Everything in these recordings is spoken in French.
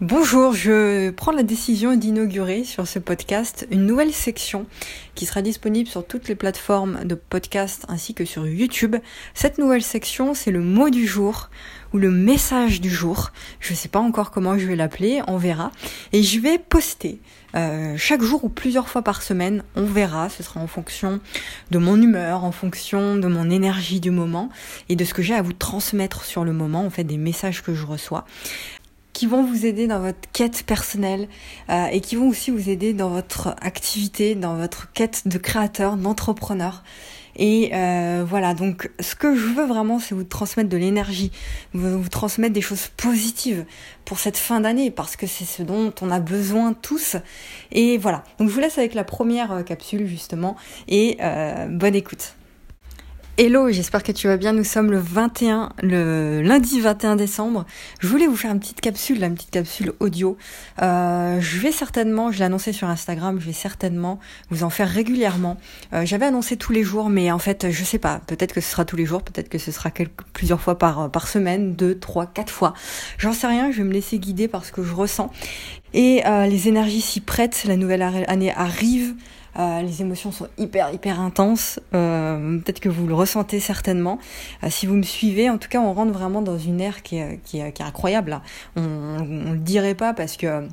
Bonjour, je prends la décision d'inaugurer sur ce podcast une nouvelle section qui sera disponible sur toutes les plateformes de podcast ainsi que sur YouTube. Cette nouvelle section, c'est le mot du jour ou le message du jour. Je ne sais pas encore comment je vais l'appeler, on verra. Et je vais poster euh, chaque jour ou plusieurs fois par semaine, on verra, ce sera en fonction de mon humeur, en fonction de mon énergie du moment et de ce que j'ai à vous transmettre sur le moment, en fait des messages que je reçois qui vont vous aider dans votre quête personnelle euh, et qui vont aussi vous aider dans votre activité, dans votre quête de créateur, d'entrepreneur. Et euh, voilà, donc ce que je veux vraiment, c'est vous transmettre de l'énergie, vous, transmettre des choses positives pour cette fin d'année, parce que c'est ce dont on a besoin tous. Et voilà, donc je vous laisse avec la première euh, capsule justement, et bonne écoute. Hello, j'espère que tu vas bien. Nous sommes le 21, le lundi 21 décembre. Je voulais vous faire une petite capsule, une petite capsule audio. Euh, je vais certainement, je l'ai annoncé sur Instagram, je vais certainement vous en faire régulièrement. Euh, J'avais annoncé tous les jours, mais en fait, je sais pas. Peut-être que ce sera tous les jours, peut-être que ce sera quelques, plusieurs fois par par semaine, deux, trois, quatre fois. J'en sais rien. Je vais me laisser guider par ce que je ressens. Et euh, les énergies s'y prêtent. La nouvelle année arrive. Euh, les émotions sont hyper hyper intenses. Euh, Peut-être que vous le ressentez certainement. Euh, si vous me suivez, en tout cas, on rentre vraiment dans une ère qui est, qui est, incroyable. On, on le dirait pas parce que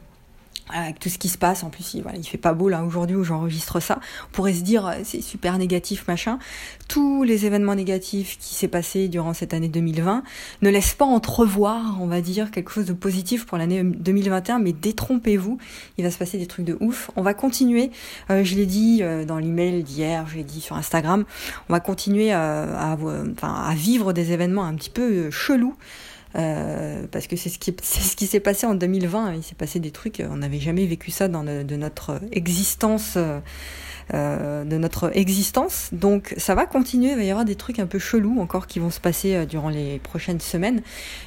avec tout ce qui se passe, en plus il, fait pas beau là aujourd'hui où j'enregistre ça, on pourrait se dire c'est super négatif machin. Tous les événements négatifs qui s'est passé durant cette année 2020 ne laissent pas entrevoir, on va dire, quelque chose de positif pour l'année 2021, mais détrompez-vous, il va se passer des trucs de ouf. On va continuer, euh, je l'ai dit euh, dans l'email d'hier, je l'ai dit sur Instagram, on va continuer euh, à vivre des événements un petit peu chelous. Euh, parce que c'est ce qui c'est ce qui s'est passé en 2020. Il s'est passé des trucs, on n'avait jamais vécu ça dans de, de notre existence. Euh, de notre existence. Donc ça va continuer, il va y avoir des trucs un peu chelous encore qui vont se passer euh, durant les prochaines semaines.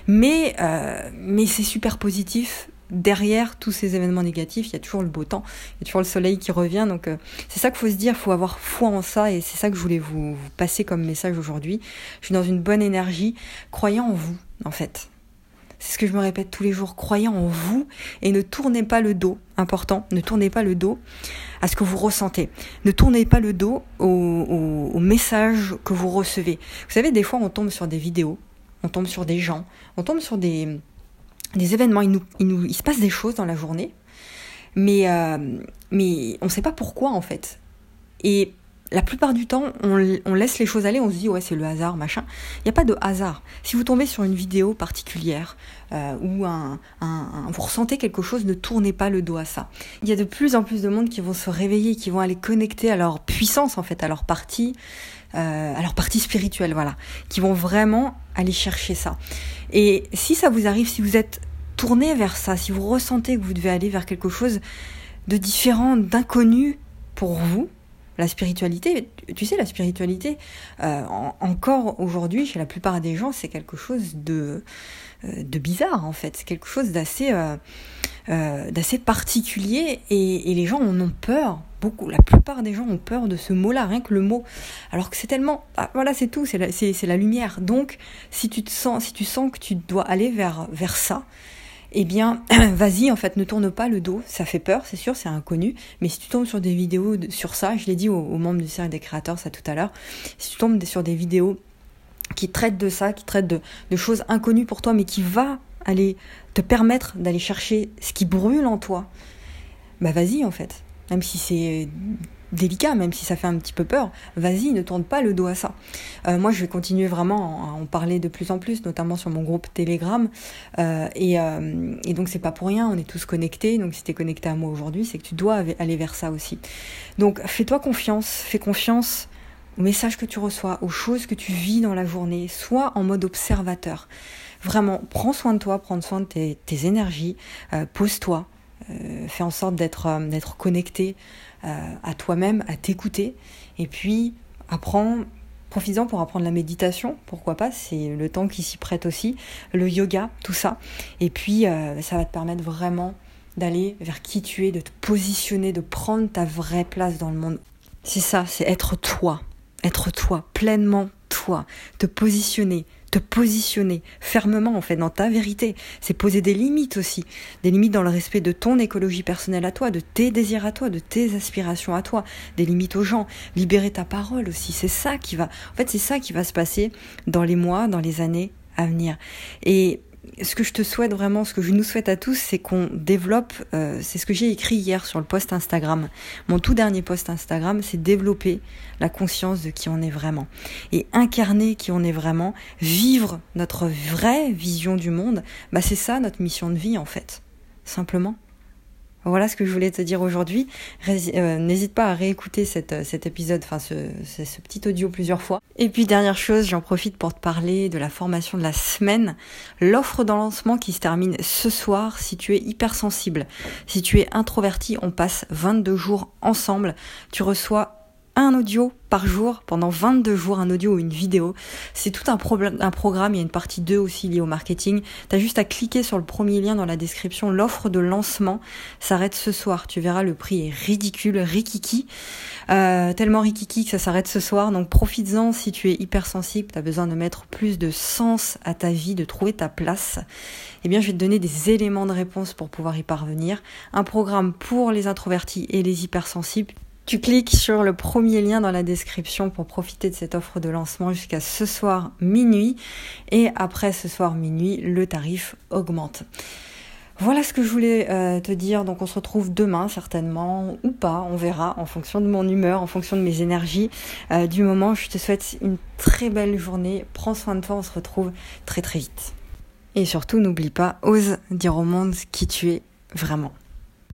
Mais, euh, mais c'est super positif. Derrière tous ces événements négatifs, il y a toujours le beau temps, il y a toujours le soleil qui revient. Donc euh, c'est ça qu'il faut se dire, il faut avoir foi en ça et c'est ça que je voulais vous, passer comme message aujourd'hui. Je suis dans une bonne énergie, croyez en vous en fait. C'est ce que je me répète tous les jours. Croyez en vous et ne tournez pas le dos. Important, ne tournez pas le dos à ce que vous ressentez. Ne tournez pas le dos au, au, au message que vous recevez. Vous savez, des fois, on tombe sur des vidéos, on tombe sur des gens, on tombe sur des, des événements. Il, nous, se passe des choses dans la journée, mais, euh, on ne sait pas pourquoi en fait. Et la plupart du temps, on, laisse les choses aller, on se dit ouais c'est le hasard, machin. Il n'y a pas de hasard. Si vous tombez sur une vidéo particulière euh, ou vous ressentez quelque chose, ne tournez pas le dos à ça. Il y a de plus en plus de monde qui vont se réveiller, qui vont aller connecter à leur puissance en fait, à leur partie, euh, à leur partie spirituelle, voilà, qui vont vraiment aller chercher ça. Et si ça vous arrive, si vous êtes tourné vers ça, si vous ressentez que vous devez aller vers quelque chose de différent, d'inconnu pour vous, la spiritualité, tu sais, la spiritualité, euh, en, encore aujourd'hui, chez la plupart des gens, c'est quelque chose de, euh, bizarre, en fait. C'est quelque chose d'assez euh, particulier et, les gens en ont peur. La plupart des gens ont peur de ce mot-là, rien que le mot. Alors que c'est tellement, ah, voilà, c'est tout, c'est la, lumière. Donc, si tu sens, si tu sens que tu dois aller vers vers ça, eh bien, vas-y, en fait, ne tourne pas le dos. Ça fait peur, c'est sûr, c'est inconnu. Mais si tu tombes sur des vidéos sur ça, je l'ai dit aux, membres du cercle des créateurs, ça tout à l'heure, si tu tombes sur des vidéos qui traitent de ça, qui traitent de, de choses inconnues pour toi, mais qui va aller te permettre d'aller chercher ce qui brûle en toi, bah vas-y, en fait. Même si c'est délicat, même si ça fait un petit peu peur, vas-y, ne tourne pas le dos à ça. Euh, moi, je vais continuer vraiment à en parler de plus en plus, notamment sur mon groupe Telegram. Euh, et, euh, donc, c'est pas pour rien, on est tous connectés. Donc, si tu es connecté à moi aujourd'hui, c'est que tu dois aller vers ça aussi. Donc, fais-toi confiance, fais confiance aux messages que tu reçois, aux choses que tu vis dans la journée, sois en mode observateur. Vraiment, prends soin de toi, prends soin de tes, énergies, pose-toi, euh, fais en sorte d'être euh, connecté euh, à toi-même, à t'écouter, et puis apprends profites-en pour apprendre la méditation, pourquoi pas, c'est le temps qui s'y prête aussi, le yoga, tout ça. Et puis, euh, ça va te permettre vraiment d'aller vers qui tu es, de te positionner, de prendre ta vraie place dans le monde. C'est ça, c'est être toi, être toi, pleinement toi, te positionner, te positionner fermement en fait dans ta vérité. C'est poser des limites aussi, des limites dans le respect de ton écologie personnelle à toi, de tes désirs à toi, de tes aspirations à toi, des limites aux gens, libérer ta parole aussi. C'est ça qui va, en fait, c'est ça qui va se passer dans les mois, dans les années à venir. Et ce que je te souhaite vraiment, ce que je nous souhaite à tous, c'est qu'on développe, euh, c'est ce que j'ai écrit hier sur le post Instagram. Mon tout dernier post Instagram, c'est développer la conscience de qui on est vraiment. Et incarner qui on est vraiment, vivre notre vraie vision du monde, bah c'est ça notre mission de vie en fait. Simplement. Voilà ce que je voulais te dire aujourd'hui. Euh, n'hésite pas à réécouter euh, cet épisode, enfin ce, ce, petit audio plusieurs fois. Et puis dernière chose, j'en profite pour te parler de la formation de la semaine, l'offre dans lancement qui se termine ce soir. Si tu es hypersensible, si tu es introverti, on passe 22 jours ensemble. Tu reçois un audio par jour pendant 22 jours, un audio ou une vidéo. C'est tout un, programme, il y a une partie 2 aussi liée au marketing. Tu as juste à cliquer sur le premier lien dans la description. L'offre de lancement s'arrête ce soir. Tu verras, le prix est ridicule, rikiki. Euh, tellement rikiki que ça s'arrête ce soir. Donc profites-en si tu es hypersensible, tu as besoin de mettre plus de sens à ta vie, de trouver ta place. Eh bien, je vais te donner des éléments de réponse pour pouvoir y parvenir. Un programme pour les introvertis et les hypersensibles tu cliques sur le premier lien dans la description pour profiter de cette offre de lancement jusqu'à ce soir minuit. Et après ce soir minuit, le tarif augmente. Voilà ce que je voulais euh, te dire. Donc on se retrouve demain certainement ou pas, on verra en fonction de mon humeur, en fonction de mes énergies. Euh, du moment, je te souhaite une très belle journée. Prends soin de toi, on se retrouve très très vite. Et surtout, n'oublie pas, ose dire au monde qui tu es vraiment.